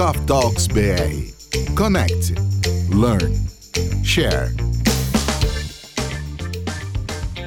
Coffee Talks BR. Connect, learn, share.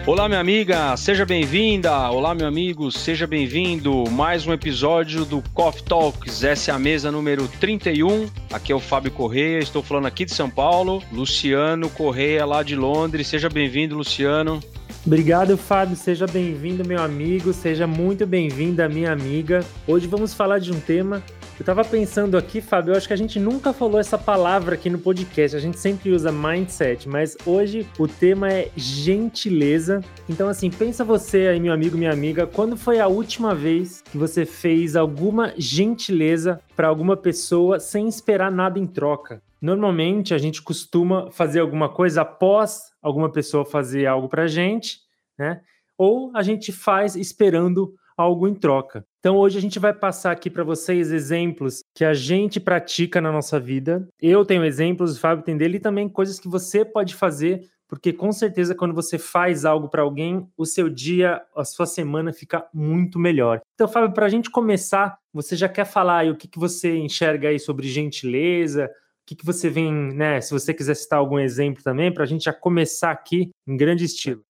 Olá, minha amiga, seja bem-vinda. Olá, meu amigo, seja bem-vindo. Mais um episódio do Coffee Talks. Essa é a mesa número 31. Aqui é o Fábio Correia, estou falando aqui de São Paulo. Luciano Correia, lá de Londres. Seja bem-vindo, Luciano. Obrigado, Fábio. Seja bem-vindo, meu amigo. Seja muito bem-vinda, minha amiga. Hoje vamos falar de um tema. Eu tava pensando aqui, Fábio, eu acho que a gente nunca falou essa palavra aqui no podcast. A gente sempre usa mindset, mas hoje o tema é gentileza. Então, assim, pensa você aí, meu amigo, minha amiga, quando foi a última vez que você fez alguma gentileza para alguma pessoa sem esperar nada em troca? Normalmente a gente costuma fazer alguma coisa após alguma pessoa fazer algo para a gente, né? Ou a gente faz esperando algo em troca. Então hoje a gente vai passar aqui para vocês exemplos que a gente pratica na nossa vida. Eu tenho exemplos, o Fábio tem dele e também coisas que você pode fazer, porque com certeza quando você faz algo para alguém, o seu dia, a sua semana fica muito melhor. Então, Fábio, para a gente começar, você já quer falar aí o que, que você enxerga aí sobre gentileza, o que, que você vem, né? Se você quiser citar algum exemplo também, para a gente já começar aqui em grande estilo.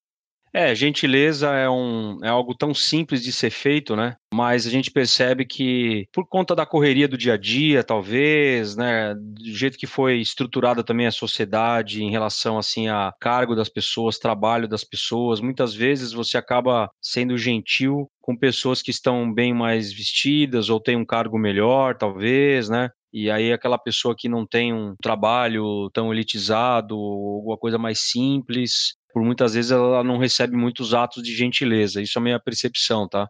É, gentileza é, um, é algo tão simples de ser feito, né? Mas a gente percebe que, por conta da correria do dia a dia, talvez, né? Do jeito que foi estruturada também a sociedade em relação, assim, a cargo das pessoas, trabalho das pessoas, muitas vezes você acaba sendo gentil com pessoas que estão bem mais vestidas ou têm um cargo melhor, talvez, né? E aí aquela pessoa que não tem um trabalho tão elitizado, alguma coisa mais simples, por muitas vezes ela não recebe muitos atos de gentileza. Isso é a minha percepção, tá?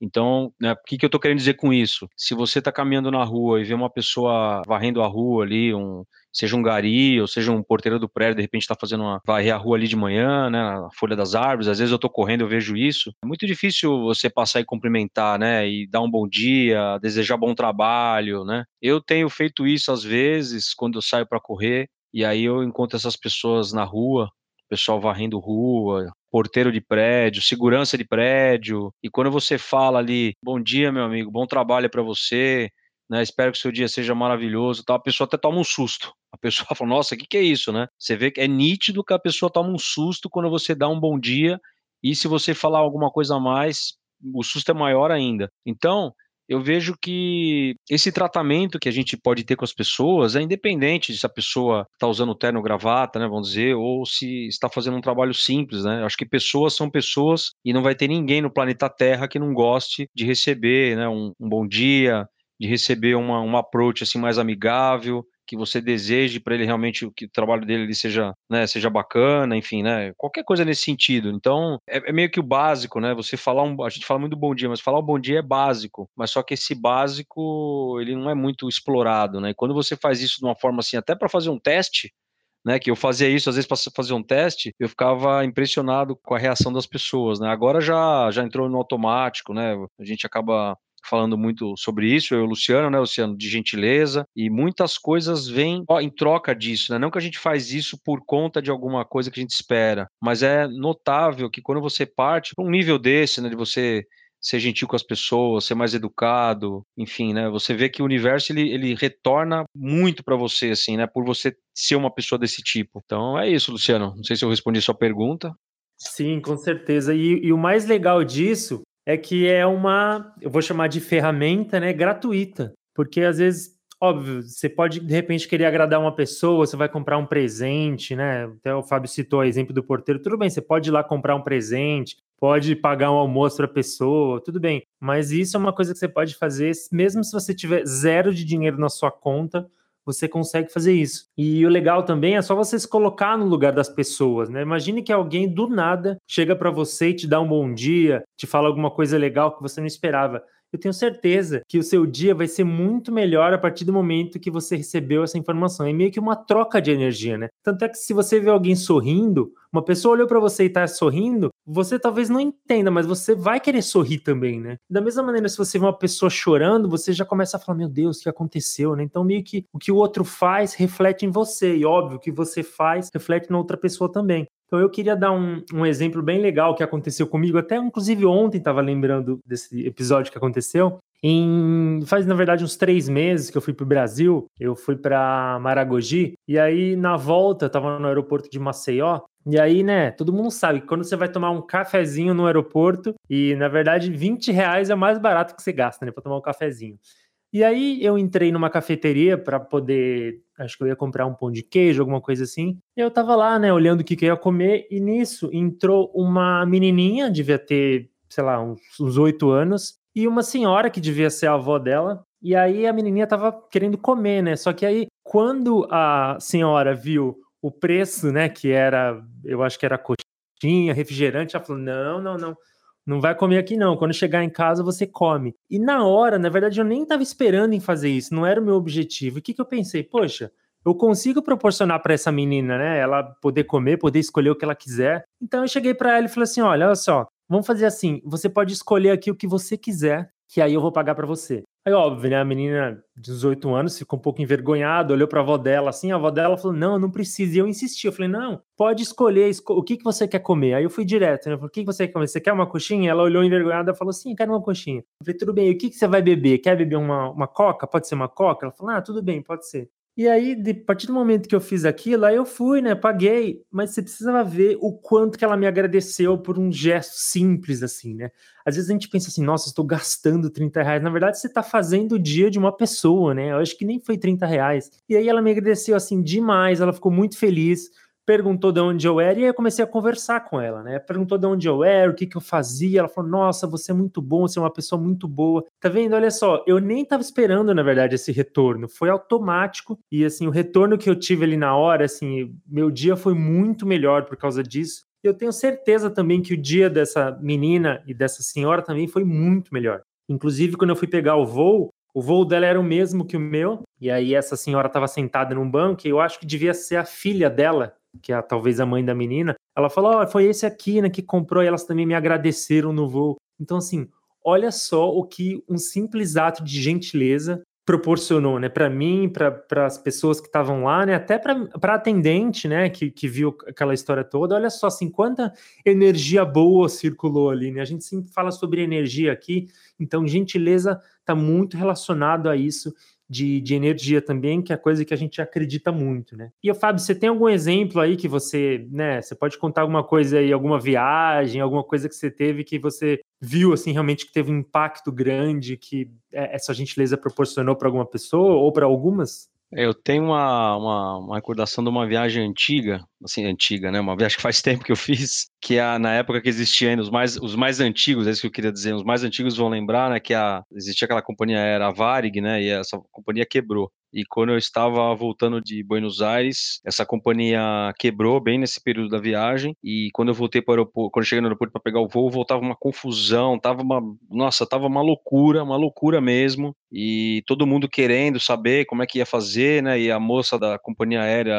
Então, né, o que, que eu estou querendo dizer com isso? Se você está caminhando na rua e vê uma pessoa varrendo a rua ali, um, seja um gari ou seja um porteiro do prédio, de repente está fazendo uma varrer a rua ali de manhã, né, a folha das árvores, às vezes eu estou correndo, eu vejo isso. É muito difícil você passar e cumprimentar, né, e dar um bom dia, desejar bom trabalho, né? Eu tenho feito isso às vezes quando eu saio para correr e aí eu encontro essas pessoas na rua pessoal varrendo rua, porteiro de prédio, segurança de prédio. E quando você fala ali, bom dia, meu amigo, bom trabalho para você, né? Espero que seu dia seja maravilhoso. Tá? A pessoa até toma um susto. A pessoa fala, nossa, o que, que é isso, né? Você vê que é nítido que a pessoa toma um susto quando você dá um bom dia. E se você falar alguma coisa a mais, o susto é maior ainda. Então, eu vejo que esse tratamento que a gente pode ter com as pessoas é independente de se a pessoa está usando terno gravata, né, vamos dizer, ou se está fazendo um trabalho simples, né? Acho que pessoas são pessoas e não vai ter ninguém no planeta Terra que não goste de receber, né, um, um bom dia, de receber uma, uma approach assim mais amigável, que você deseje para ele realmente que o trabalho dele seja, né, seja bacana, enfim, né, qualquer coisa nesse sentido. Então, é, é, meio que o básico, né? Você falar um, a gente fala muito bom dia, mas falar o bom dia é básico, mas só que esse básico, ele não é muito explorado, né? E quando você faz isso de uma forma assim, até para fazer um teste, né, que eu fazia isso às vezes para fazer um teste, eu ficava impressionado com a reação das pessoas, né? Agora já já entrou no automático, né? A gente acaba falando muito sobre isso, eu e o Luciano, né, Luciano, de gentileza, e muitas coisas vêm ó, em troca disso, né? Não que a gente faz isso por conta de alguma coisa que a gente espera, mas é notável que quando você parte para um nível desse, né, de você ser gentil com as pessoas, ser mais educado, enfim, né? Você vê que o universo ele, ele retorna muito para você, assim, né? Por você ser uma pessoa desse tipo. Então é isso, Luciano. Não sei se eu respondi a sua pergunta. Sim, com certeza. E, e, o mais legal disso é que é uma, eu vou chamar de ferramenta, né, gratuita, porque às vezes, óbvio, você pode de repente querer agradar uma pessoa, você vai comprar um presente, né? Até o Fábio citou o exemplo do porteiro, tudo bem, você pode ir lá comprar um presente, pode pagar um almoço para a pessoa, tudo bem, mas isso é uma coisa que você pode fazer mesmo se você tiver zero de dinheiro na sua conta, você consegue fazer isso. E o legal também é só você se colocar no lugar das pessoas, né? Imagine que alguém do nada chega para você e te dá um bom dia, te fala alguma coisa legal que você não esperava eu tenho certeza que o seu dia vai ser muito melhor a partir do momento que você recebeu essa informação. É meio que uma troca de energia, né? Tanto é que se você vê alguém sorrindo, uma pessoa olhou para você e tá sorrindo, você talvez não entenda, mas você vai querer sorrir também, né? Da mesma maneira, se você vê uma pessoa chorando, você já começa a falar: Meu Deus, o que aconteceu, né? Então, meio que o que o outro faz reflete em você, e óbvio, o que você faz reflete na outra pessoa também. Então eu queria dar um, um exemplo bem legal que aconteceu comigo, até inclusive ontem estava lembrando desse episódio que aconteceu. Em, faz, na verdade, uns três meses que eu fui para o Brasil, eu fui para Maragogi, e aí na volta, eu tava no aeroporto de Maceió, e aí, né, todo mundo sabe que quando você vai tomar um cafezinho no aeroporto, e na verdade 20 reais é mais barato que você gasta, né, para tomar um cafezinho. E aí eu entrei numa cafeteria para poder, acho que eu ia comprar um pão de queijo, alguma coisa assim. E eu tava lá, né, olhando o que, que eu ia comer, e nisso entrou uma menininha, devia ter, sei lá, uns oito anos, e uma senhora que devia ser a avó dela. E aí a menininha tava querendo comer, né? Só que aí quando a senhora viu o preço, né, que era, eu acho que era coxinha, refrigerante, ela falou: "Não, não, não. Não vai comer aqui não. Quando chegar em casa você come". E na hora, na verdade, eu nem estava esperando em fazer isso, não era o meu objetivo. O que que eu pensei? Poxa, eu consigo proporcionar para essa menina, né? Ela poder comer, poder escolher o que ela quiser. Então eu cheguei para ela e falei assim: olha, olha só, Vamos fazer assim: você pode escolher aqui o que você quiser, que aí eu vou pagar para você. Aí, óbvio, né? A menina de 18 anos ficou um pouco envergonhada, olhou para a avó dela assim, a avó dela falou: não, não precisa. E eu insisti, eu falei: não, pode escolher esco o que, que você quer comer. Aí eu fui direto, né? Eu falei: o que, que você quer comer? Você quer uma coxinha? Ela olhou envergonhada e falou: sim, quero uma coxinha. Eu falei: tudo bem, e o que, que você vai beber? Quer beber uma, uma coca? Pode ser uma coca? Ela falou: ah, tudo bem, pode ser. E aí, de, a partir do momento que eu fiz aquilo, aí eu fui, né? Paguei, mas você precisava ver o quanto que ela me agradeceu por um gesto simples, assim, né? Às vezes a gente pensa assim, nossa, estou gastando 30 reais. Na verdade, você está fazendo o dia de uma pessoa, né? Eu acho que nem foi 30 reais. E aí ela me agradeceu, assim, demais, ela ficou muito feliz perguntou de onde eu era e aí eu comecei a conversar com ela, né? Perguntou de onde eu era, o que que eu fazia. Ela falou: "Nossa, você é muito bom, você é uma pessoa muito boa". Tá vendo? Olha só, eu nem tava esperando, na verdade, esse retorno. Foi automático e assim, o retorno que eu tive ali na hora, assim, meu dia foi muito melhor por causa disso. Eu tenho certeza também que o dia dessa menina e dessa senhora também foi muito melhor. Inclusive, quando eu fui pegar o voo, o voo dela era o mesmo que o meu, e aí essa senhora estava sentada num banco, e eu acho que devia ser a filha dela que é talvez a mãe da menina, ela falou: oh, foi esse aqui, né, que comprou, e elas também me agradeceram no voo. Então, assim, olha só o que um simples ato de gentileza proporcionou, né, para mim, para as pessoas que estavam lá, né, até para a atendente, né, que, que viu aquela história toda. Olha só, assim, quanta energia boa circulou ali, né? A gente sempre fala sobre energia aqui, então gentileza está muito relacionado a isso de, de energia também, que é coisa que a gente acredita muito, né? E, Fábio, você tem algum exemplo aí que você, né, você pode contar alguma coisa aí, alguma viagem, alguma coisa que você teve que você viu, assim, realmente que teve um impacto grande que é, essa gentileza proporcionou para alguma pessoa ou para algumas? Eu tenho uma, uma, uma, recordação de uma viagem antiga, assim, antiga, né? Uma viagem que faz tempo que eu fiz, que é na época que existia ainda os mais, os mais antigos, é isso que eu queria dizer, os mais antigos vão lembrar, né? Que a, existia aquela companhia era a Varig, né? E essa companhia quebrou. E quando eu estava voltando de Buenos Aires, essa companhia quebrou bem nesse período da viagem. E quando eu voltei para o aeroporto, quando eu cheguei no aeroporto para pegar o voo, voltava uma confusão, tava uma, nossa, tava uma loucura, uma loucura mesmo. E todo mundo querendo saber como é que ia fazer, né? E a moça da companhia aérea,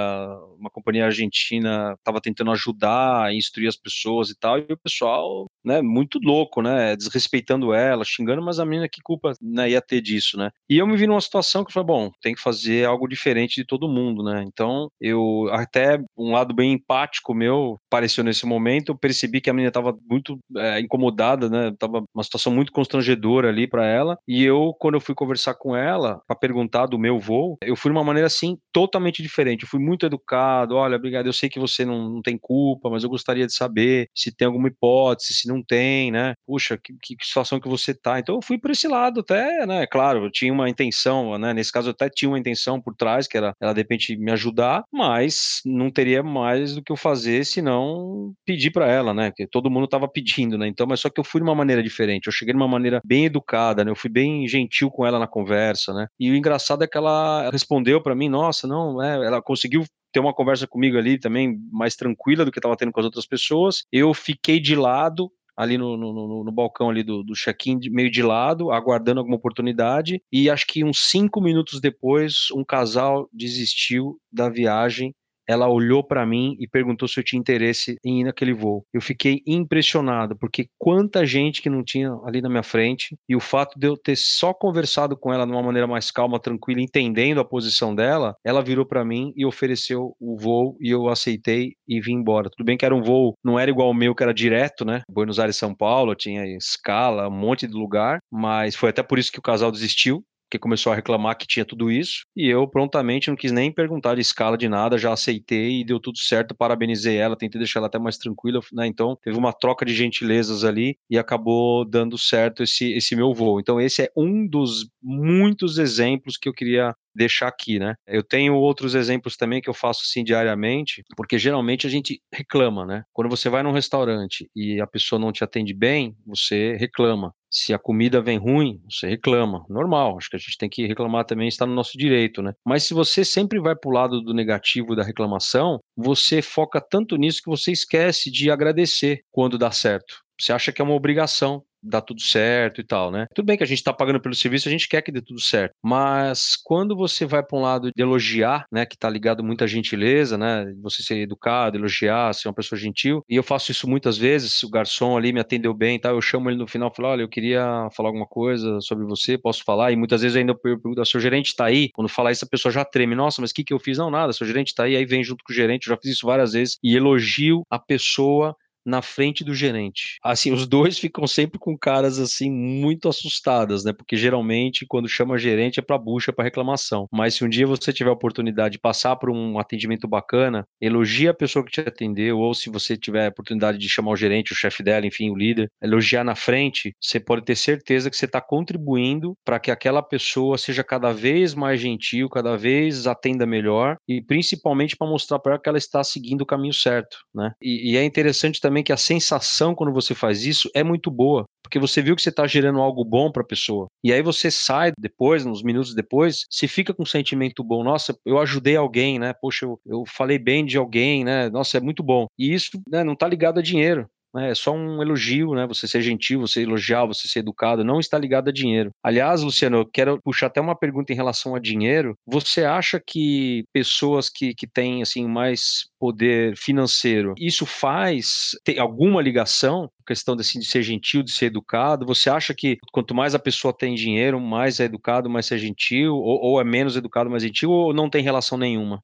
uma companhia argentina, estava tentando ajudar, instruir as pessoas e tal. E o pessoal, né, muito louco, né? Desrespeitando ela, xingando, mas a menina que culpa né, ia ter disso, né? E eu me vi numa situação que eu falei, bom, tem que fazer algo diferente de todo mundo, né? Então, eu até um lado bem empático meu apareceu nesse momento, eu percebi que a menina estava muito é, incomodada, né? Tava uma situação muito constrangedora ali para ela, e eu quando eu fui conversar com ela para perguntar do meu voo, eu fui de uma maneira assim totalmente diferente. Eu fui muito educado, olha, obrigado, eu sei que você não, não tem culpa, mas eu gostaria de saber se tem alguma hipótese, se não tem, né? Puxa, que, que situação que você tá. Então eu fui por esse lado até, né? Claro, eu tinha uma intenção, né? Nesse caso eu até tinha uma intenção por trás, que era ela de repente me ajudar, mas não teria mais do que eu fazer se não pedir para ela, né? Porque todo mundo estava pedindo, né? Então, mas só que eu fui de uma maneira diferente. Eu cheguei de uma maneira bem educada, né? Eu fui bem gentil com ela na conversa, né? E o engraçado é que ela respondeu para mim, nossa, não, é, ela conseguiu ter uma conversa comigo ali também mais tranquila do que estava tendo com as outras pessoas. Eu fiquei de lado, ali no, no, no, balcão ali do, do check-in, meio de lado, aguardando alguma oportunidade. E acho que uns cinco minutos depois, um casal desistiu da viagem ela olhou para mim e perguntou se eu tinha interesse em ir naquele voo. Eu fiquei impressionado, porque quanta gente que não tinha ali na minha frente, e o fato de eu ter só conversado com ela de uma maneira mais calma, tranquila, entendendo a posição dela, ela virou para mim e ofereceu o voo e eu aceitei e vim embora. Tudo bem que era um voo, não era igual o meu, que era direto, né? Buenos Aires, São Paulo, tinha escala, um monte de lugar, mas foi até por isso que o casal desistiu, que começou a reclamar que tinha tudo isso, e eu prontamente não quis nem perguntar de escala de nada, já aceitei e deu tudo certo, parabenizei ela, tentei deixar ela até mais tranquila, né? Então, teve uma troca de gentilezas ali e acabou dando certo esse, esse meu voo. Então, esse é um dos muitos exemplos que eu queria deixar aqui, né? Eu tenho outros exemplos também que eu faço assim diariamente, porque geralmente a gente reclama, né? Quando você vai num restaurante e a pessoa não te atende bem, você reclama. Se a comida vem ruim, você reclama. Normal, acho que a gente tem que reclamar também, está no nosso direito, né? Mas se você sempre vai para o lado do negativo da reclamação, você foca tanto nisso que você esquece de agradecer quando dá certo. Você acha que é uma obrigação dar tudo certo e tal, né? Tudo bem que a gente está pagando pelo serviço, a gente quer que dê tudo certo, mas quando você vai para um lado de elogiar, né, que está ligado muito à gentileza, né, você ser educado, elogiar, ser uma pessoa gentil, e eu faço isso muitas vezes, o garçom ali me atendeu bem e tal, eu chamo ele no final falo, olha, eu queria falar alguma coisa sobre você, posso falar? E muitas vezes ainda eu pergunto, seu gerente está aí? Quando fala isso, a pessoa já treme, nossa, mas o que, que eu fiz? Não, nada, seu gerente está aí, aí vem junto com o gerente, eu já fiz isso várias vezes, e elogio a pessoa na frente do gerente. Assim, os dois ficam sempre com caras assim muito assustadas, né? Porque geralmente quando chama gerente é para bucha, para reclamação. Mas se um dia você tiver a oportunidade de passar por um atendimento bacana, elogia a pessoa que te atendeu, ou se você tiver a oportunidade de chamar o gerente, o chefe dela, enfim, o líder, elogiar na frente, você pode ter certeza que você está contribuindo para que aquela pessoa seja cada vez mais gentil, cada vez atenda melhor e principalmente para mostrar para ela que ela está seguindo o caminho certo, né? E, e é interessante também também que a sensação quando você faz isso é muito boa, porque você viu que você está gerando algo bom para a pessoa. E aí você sai depois, uns minutos depois, se fica com um sentimento bom. Nossa, eu ajudei alguém, né? Poxa, eu, eu falei bem de alguém, né? Nossa, é muito bom. E isso né, não está ligado a dinheiro né? É só um elogio, né? Você ser gentil, você elogiar, você ser educado, não está ligado a dinheiro. Aliás, Luciano, eu quero puxar até uma pergunta em relação a dinheiro. Você acha que pessoas que, que têm assim mais poder financeiro, isso faz tem alguma ligação? Questão assim, de ser gentil, de ser educado. Você acha que quanto mais a pessoa tem dinheiro, mais é educado, mais é gentil, ou, ou é menos educado, mais gentil, ou não tem relação nenhuma?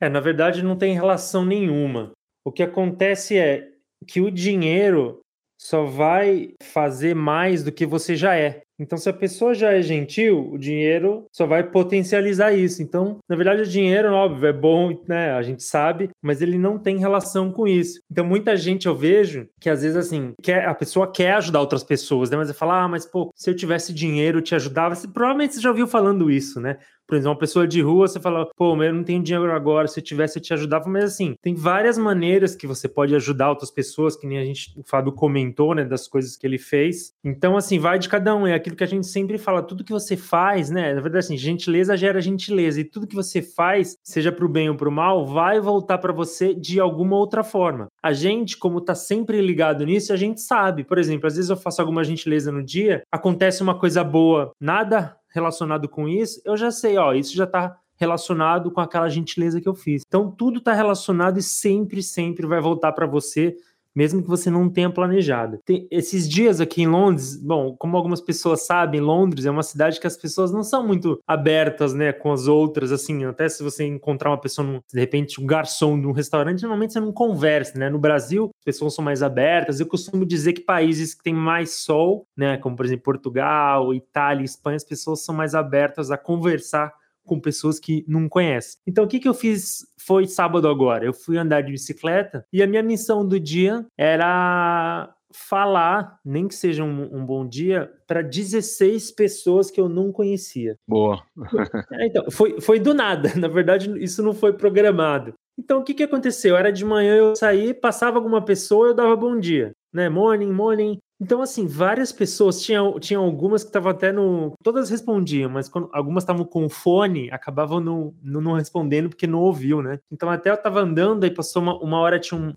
É, na verdade, não tem relação nenhuma. O que acontece é, que o dinheiro só vai fazer mais do que você já é. Então, se a pessoa já é gentil, o dinheiro só vai potencializar isso. Então, na verdade, o dinheiro, óbvio, é bom, né? A gente sabe, mas ele não tem relação com isso. Então, muita gente eu vejo que às vezes assim, quer, a pessoa quer ajudar outras pessoas, né? Mas fala, ah, mas pô, se eu tivesse dinheiro, eu te ajudava. Você, provavelmente você já ouviu falando isso, né? Por exemplo, uma pessoa de rua, você fala, pô, mas eu não tenho dinheiro agora, se eu tivesse eu te ajudava, mas assim, tem várias maneiras que você pode ajudar outras pessoas, que nem a gente, o Fábio comentou, né, das coisas que ele fez. Então, assim, vai de cada um, é aquilo que a gente sempre fala, tudo que você faz, né, na verdade, assim, gentileza gera gentileza, e tudo que você faz, seja para o bem ou para o mal, vai voltar para você de alguma outra forma. A gente, como tá sempre ligado nisso, a gente sabe, por exemplo, às vezes eu faço alguma gentileza no dia, acontece uma coisa boa, nada relacionado com isso, eu já sei, ó, isso já está relacionado com aquela gentileza que eu fiz. Então tudo está relacionado e sempre, sempre vai voltar para você mesmo que você não tenha planejado. Tem, esses dias aqui em Londres, bom, como algumas pessoas sabem, Londres é uma cidade que as pessoas não são muito abertas, né, com as outras, assim, até se você encontrar uma pessoa, num, de repente, um garçom de um restaurante, normalmente você não conversa, né, no Brasil as pessoas são mais abertas, eu costumo dizer que países que têm mais sol, né, como por exemplo Portugal, Itália, Espanha, as pessoas são mais abertas a conversar com pessoas que não conhecem. Então, o que, que eu fiz foi sábado agora? Eu fui andar de bicicleta e a minha missão do dia era falar, nem que seja um, um bom dia, para 16 pessoas que eu não conhecia. Boa. é, então, foi, foi do nada. Na verdade, isso não foi programado. Então, o que, que aconteceu? Era de manhã eu saí, passava alguma pessoa, eu dava bom dia, né? Morning, morning. Então, assim, várias pessoas, tinha, tinha algumas que estavam até no. Todas respondiam, mas quando, algumas estavam com fone, acabavam não, não, não, respondendo porque não ouviu, né? Então, até eu tava andando, aí passou uma, uma hora, tinha um,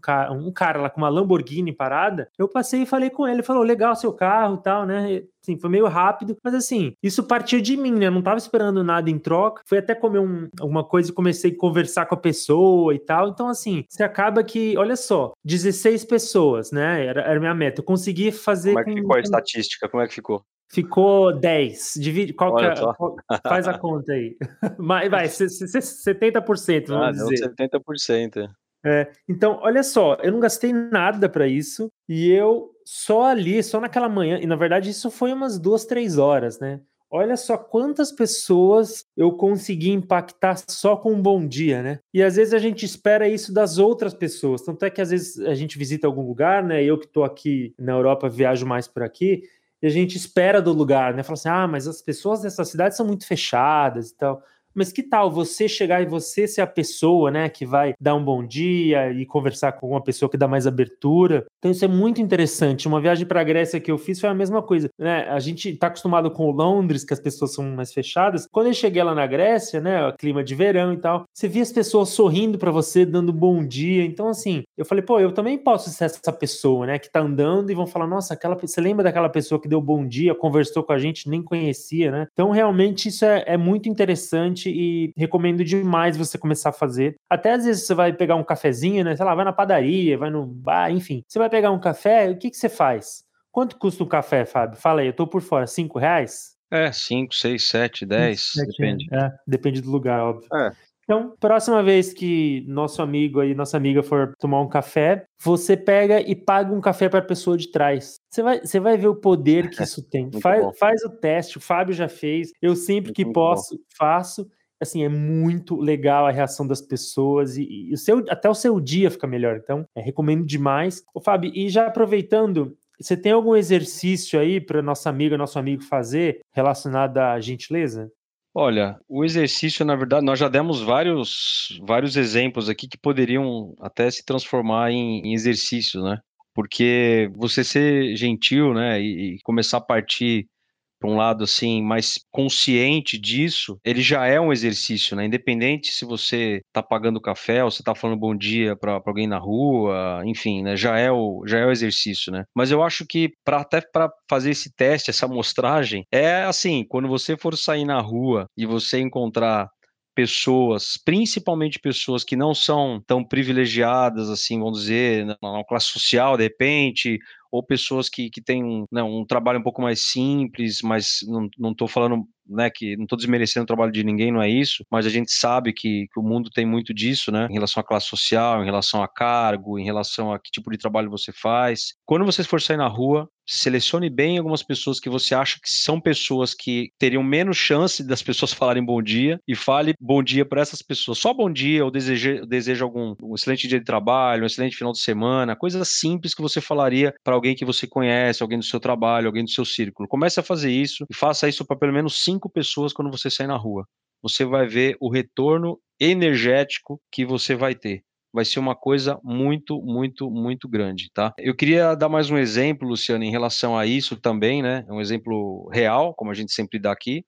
um cara lá com uma Lamborghini parada. Eu passei e falei com ele, falou: legal seu carro e tal, né? Assim, foi meio rápido, mas assim, isso partiu de mim, né? Eu não tava esperando nada em troca. Fui até comer um, alguma coisa e comecei a conversar com a pessoa e tal. Então, assim, você acaba que, olha só, 16 pessoas, né? Era, era minha meta. Eu consegui fazer. Como é que com, ficou a estatística? Como é que ficou? Ficou 10. Divide, qual é, qual, faz a conta aí. Mas vai, 70%, vamos ah, dizer. 70%. É, então, olha só, eu não gastei nada para isso e eu só ali, só naquela manhã, e na verdade isso foi umas duas, três horas, né? Olha só quantas pessoas eu consegui impactar só com um bom dia, né? E às vezes a gente espera isso das outras pessoas. Tanto é que às vezes a gente visita algum lugar, né? Eu que estou aqui na Europa, viajo mais por aqui, e a gente espera do lugar, né? Fala assim: ah, mas as pessoas dessa cidade são muito fechadas e tal. Mas que tal você chegar e você ser a pessoa, né, que vai dar um bom dia e conversar com uma pessoa que dá mais abertura? Então isso é muito interessante. Uma viagem para a Grécia que eu fiz foi a mesma coisa, né? A gente está acostumado com Londres, que as pessoas são mais fechadas. Quando eu cheguei lá na Grécia, né, clima de verão e tal, você via as pessoas sorrindo para você, dando bom dia. Então assim, eu falei, pô, eu também posso ser essa pessoa, né, que tá andando e vão falar, nossa, aquela, você lembra daquela pessoa que deu bom dia, conversou com a gente, nem conhecia, né? Então realmente isso é, é muito interessante e recomendo demais você começar a fazer. Até às vezes você vai pegar um cafezinho, né? Sei lá, vai na padaria, vai no bar, enfim. Você vai pegar um café, o que, que você faz? Quanto custa um café, Fábio? Fala aí, eu tô por fora, cinco reais? É, cinco, seis, sete, dez, depende. É, depende do lugar, óbvio. É. Então, próxima vez que nosso amigo aí, nossa amiga for tomar um café, você pega e paga um café para a pessoa de trás. Você vai, você vai ver o poder que isso tem. faz, faz o teste, o Fábio já fez. Eu sempre que posso, bom. faço assim, é muito legal a reação das pessoas e, e, o seu, até o seu dia fica melhor. Então, é, recomendo demais. Ô, Fábio, e já aproveitando, você tem algum exercício aí para nossa amiga, nosso amigo fazer relacionado à gentileza? Olha, o exercício, na verdade, nós já demos vários, vários exemplos aqui que poderiam até se transformar em, em exercícios, né? Porque você ser gentil, né, e, e começar a partir para um lado assim mais consciente disso, ele já é um exercício, né? Independente se você está pagando café ou você está falando bom dia para alguém na rua, enfim, né? Já é o já é o exercício, né? Mas eu acho que para até para fazer esse teste, essa amostragem, é assim, quando você for sair na rua e você encontrar pessoas, principalmente pessoas que não são tão privilegiadas, assim, vamos dizer, na classe social, de repente, ou pessoas que, que têm né, um trabalho um pouco mais simples, mas não estou falando né, que não estou desmerecendo o trabalho de ninguém, não é isso, mas a gente sabe que, que, o mundo tem muito disso, né, em relação à classe social, em relação a cargo, em relação a que tipo de trabalho você faz. Quando você for sair na rua, selecione bem algumas pessoas que você acha que são pessoas que teriam menos chance das pessoas falarem bom dia e fale bom dia para essas pessoas. Só bom dia, ou deseje, deseja algum um excelente dia de trabalho, um excelente final de semana, coisas simples que você falaria para alguém que você conhece, alguém do seu trabalho, alguém do seu círculo. Comece a fazer isso e faça isso para pelo menos cinco pessoas quando você sair na rua. Você vai ver o retorno energético que você vai ter vai ser uma coisa muito, muito, muito grande, tá? Eu queria dar mais um exemplo, Luciano, em relação a isso também, né? Um exemplo real, como a gente sempre dá aqui.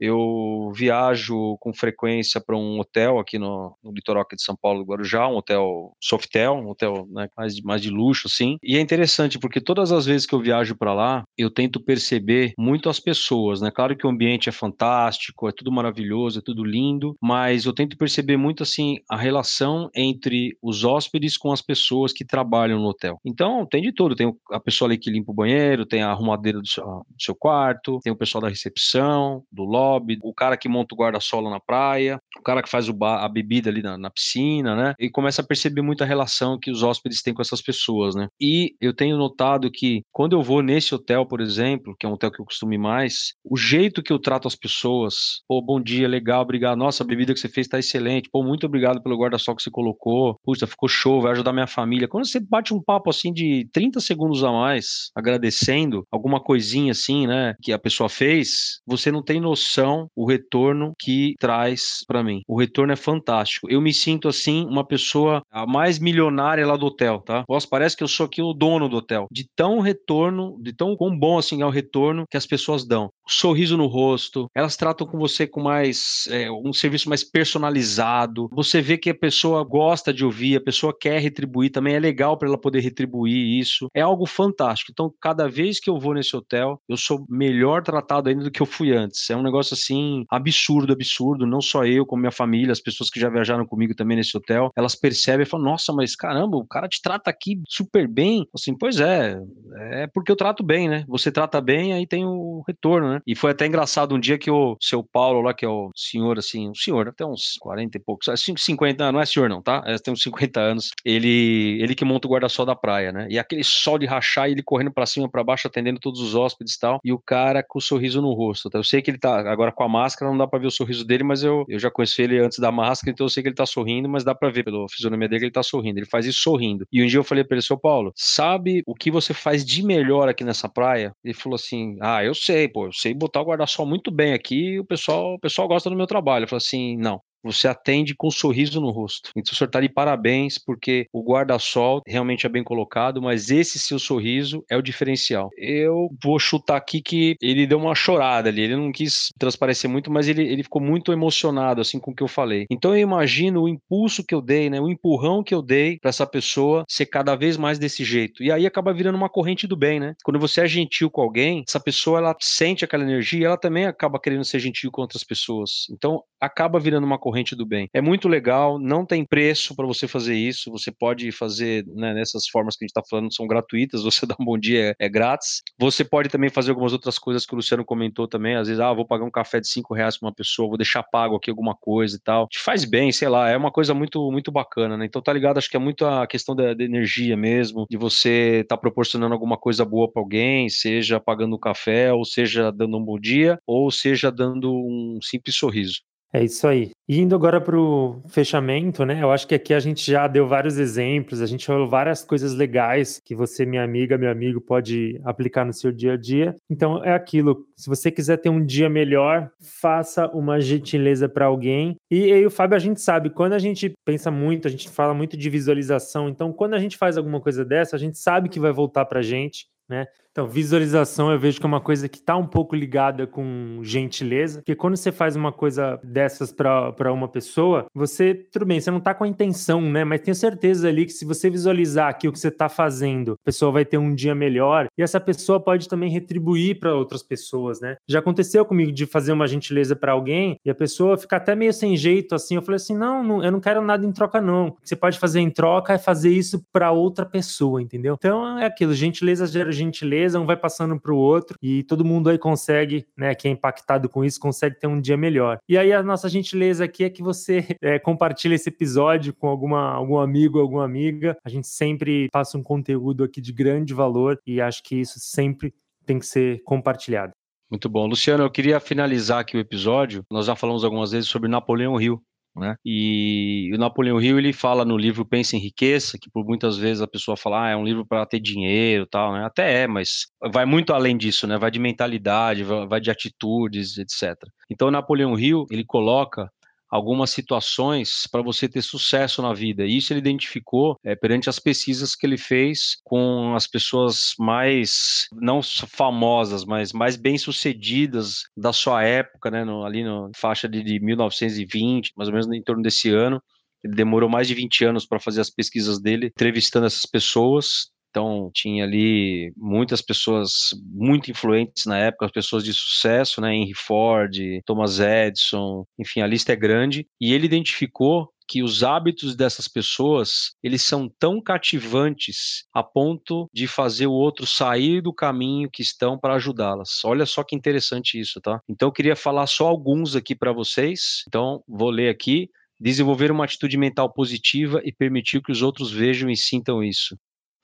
Eu viajo com frequência para um hotel aqui no, no, litoral aqui de São Paulo, Guarujá, um hotel Softel, um hotel né, mais, de, mais de luxo, assim. E é interessante porque todas as vezes que eu viajo para lá, eu tento perceber muito as pessoas, né? Claro que o ambiente é fantástico, é tudo maravilhoso, é tudo lindo, mas eu tento perceber muito assim a relação entre os hóspedes com as pessoas que trabalham no hotel. Então tem de tudo, tem a pessoa ali que limpa o banheiro, tem a arrumadeira do seu, do seu quarto, tem o pessoal da recepção, do lobby lobby, o cara que monta o guarda-sol na praia, o cara que faz bar, a bebida ali na, na, piscina, né? E começa a perceber muita relação que os hóspedes têm com essas pessoas, né? E eu tenho notado que quando eu vou nesse hotel, por exemplo, que é um hotel que eu costumo ir mais, o jeito que eu trato as pessoas, pô, bom dia, legal, obrigado, nossa, a bebida que você fez tá excelente, pô, muito obrigado pelo guarda-sol que você colocou, puxa, ficou show, vai ajudar minha família. Quando você bate um papo assim de 30 segundos a mais, agradecendo alguma coisinha assim, né, que a pessoa fez, você não tem noção o retorno que traz para mim. O retorno é fantástico. Eu me sinto assim uma pessoa a mais milionária lá do hotel, tá? Parece que eu sou aqui o dono do hotel. De tão retorno, de tão quão bom assim é o retorno que as pessoas dão. Sorriso no rosto, elas tratam com você com mais é, um serviço mais personalizado. Você vê que a pessoa gosta de ouvir, a pessoa quer retribuir também, é legal para ela poder retribuir isso. É algo fantástico. Então, cada vez que eu vou nesse hotel, eu sou melhor tratado ainda do que eu fui antes. É um negócio assim absurdo, absurdo. Não só eu, como minha família, as pessoas que já viajaram comigo também nesse hotel, elas percebem e falam: Nossa, mas caramba, o cara te trata aqui super bem. Assim, pois é, é porque eu trato bem, né? Você trata bem, aí tem o retorno, né? E foi até engraçado um dia que o seu Paulo lá, que é o senhor, assim, o senhor, até uns 40 e poucos, 50, não é senhor não, tá? É, tem uns 50 anos. Ele, ele que monta o guarda-sol da praia, né? E aquele sol de rachar, ele correndo para cima, para baixo, atendendo todos os hóspedes e tal. E o cara com o sorriso no rosto. Tá? Eu sei que ele tá agora com a máscara, não dá para ver o sorriso dele, mas eu, eu já conheci ele antes da máscara, então eu sei que ele tá sorrindo, mas dá para ver pela fisionomia dele que ele tá sorrindo. Ele faz isso sorrindo. E um dia eu falei para ele, seu Paulo, sabe o que você faz de melhor aqui nessa praia? Ele falou assim: Ah, eu sei, pô, eu sei botar o guarda-sol muito bem aqui, o pessoal, o pessoal gosta do meu trabalho. Eu falei assim: não, você atende com um sorriso no rosto. Então, o senhor está de parabéns, porque o guarda-sol realmente é bem colocado, mas esse seu sorriso é o diferencial. Eu vou chutar aqui que ele deu uma chorada ali, ele não quis transparecer muito, mas ele, ele ficou muito emocionado, assim, com o que eu falei. Então, eu imagino o impulso que eu dei, né, o empurrão que eu dei para essa pessoa ser cada vez mais desse jeito. E aí acaba virando uma corrente do bem, né? Quando você é gentil com alguém, essa pessoa, ela sente aquela energia, ela também acaba querendo ser gentil com outras pessoas. Então, acaba virando uma corrente do bem. É muito legal, não tem preço para você fazer isso, você pode fazer né, nessas formas que a gente está falando, são gratuitas, você dá um bom dia, é, é, grátis. Você pode também fazer algumas outras coisas que o Luciano comentou também, às vezes, ah, vou pagar um café de cinco reais para uma pessoa, vou deixar pago aqui alguma coisa e tal. Te faz bem, sei lá, é uma coisa muito, muito bacana, né? Então tá ligado, acho que é muito a questão da, da energia mesmo, de você estar tá proporcionando alguma coisa boa para alguém, seja pagando um café, ou seja dando um bom dia, ou seja dando um simples sorriso. É isso aí. Indo agora para o fechamento, né? Eu acho que aqui a gente já deu vários exemplos, a gente falou várias coisas legais que você, minha amiga, meu amigo, pode aplicar no seu dia a dia. Então é aquilo. Se você quiser ter um dia melhor, faça uma gentileza para alguém. E aí o Fábio, a gente sabe, quando a gente pensa muito, a gente fala muito de visualização. Então, quando a gente faz alguma coisa dessa, a gente sabe que vai voltar para a gente. Né? Então, visualização eu vejo que é uma coisa que está um pouco ligada com gentileza, porque quando você faz uma coisa dessas para uma pessoa, você, tudo bem, você não está com a intenção, né? Mas tenho certeza ali que se você visualizar aqui o que você está fazendo, a pessoa vai ter um dia melhor e essa pessoa pode também retribuir para outras pessoas, né? Já aconteceu comigo de fazer uma gentileza para alguém e a pessoa fica até meio sem jeito assim. Eu falei assim: não, não eu não quero nada em troca, não. O que você pode fazer em troca é fazer isso para outra pessoa, entendeu? Então é aquilo, gentileza gera gentileza, um vai passando para o outro e todo mundo aí consegue, né, que é impactado com isso, consegue ter um dia melhor. E aí a nossa gentileza aqui é que você é, compartilhe esse episódio com alguma, algum amigo, alguma amiga. A gente sempre passa um conteúdo aqui de grande valor e acho que isso sempre tem que ser compartilhado. Muito bom. Luciano, eu queria finalizar aqui o episódio. Nós já falamos algumas vezes sobre Napoleão Hill, né? E o Napoleão Hill ele fala no livro Pensa em Riqueza, que por muitas vezes a pessoa fala, ah, é um livro para ter dinheiro, tal, né? Até é, mas vai muito além disso, né? Vai de mentalidade, vai de atitudes, etc. Então, Napoleão Hill ele coloca algumas situações para você ter sucesso na vida. Isso ele identificou é, perante as pesquisas que ele fez com as pessoas mais, não famosas, mas mais bem-sucedidas da sua época, né, no, ali na faixa de, de 1920, mais ou menos em torno desse ano. Ele demorou mais de 20 anos para fazer as pesquisas dele, entrevistando essas pessoas, então, tinha ali muitas pessoas muito influentes na época, pessoas de sucesso, né? Henry Ford, Thomas Edison, enfim, a lista é grande. E ele identificou que os hábitos dessas pessoas eles são tão cativantes a ponto de fazer o outro sair do caminho que estão para ajudá-las. Olha só que interessante isso, tá? Então eu queria falar só alguns aqui para vocês. Então vou ler aqui. Desenvolver uma atitude mental positiva e permitir que os outros vejam e sintam isso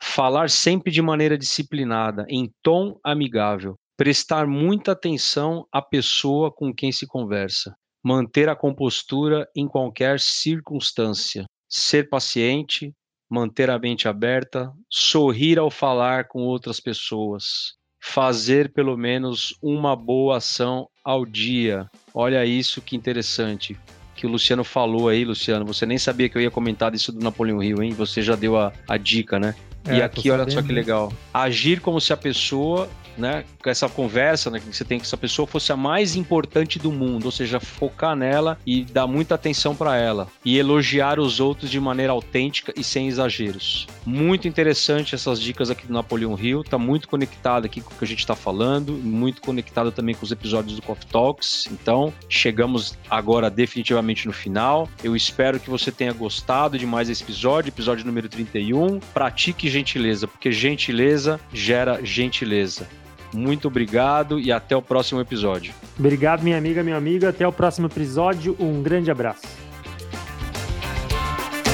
falar sempre de maneira disciplinada, em tom amigável, prestar muita atenção à pessoa com quem se conversa, manter a compostura em qualquer circunstância, ser paciente, manter a mente aberta, sorrir ao falar com outras pessoas, fazer pelo menos uma boa ação ao dia. Olha isso que interessante que o Luciano falou aí, Luciano. Você nem sabia que eu ia comentar isso do Napoleão Hill, hein? Você já deu a, a dica, né? É, e aqui, olha só que legal. Agir como se a pessoa né, com essa conversa, né, que você tem que essa pessoa fosse a mais importante do mundo, ou seja, focar nela e dar muita atenção para ela e elogiar os outros de maneira autêntica e sem exageros. Muito interessante essas dicas aqui do Napoleão Hill, tá muito conectado aqui com o que a gente está falando, muito conectado também com os episódios do Coffee Talks. Então, chegamos agora definitivamente no final. Eu espero que você tenha gostado de mais esse episódio, episódio número 31. Pratique gentileza, porque gentileza gera gentileza. Muito obrigado e até o próximo episódio. Obrigado, minha amiga, meu amigo. Até o próximo episódio. Um grande abraço.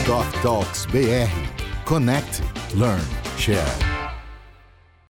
Coffee Talks BR. Connect, Learn, Share.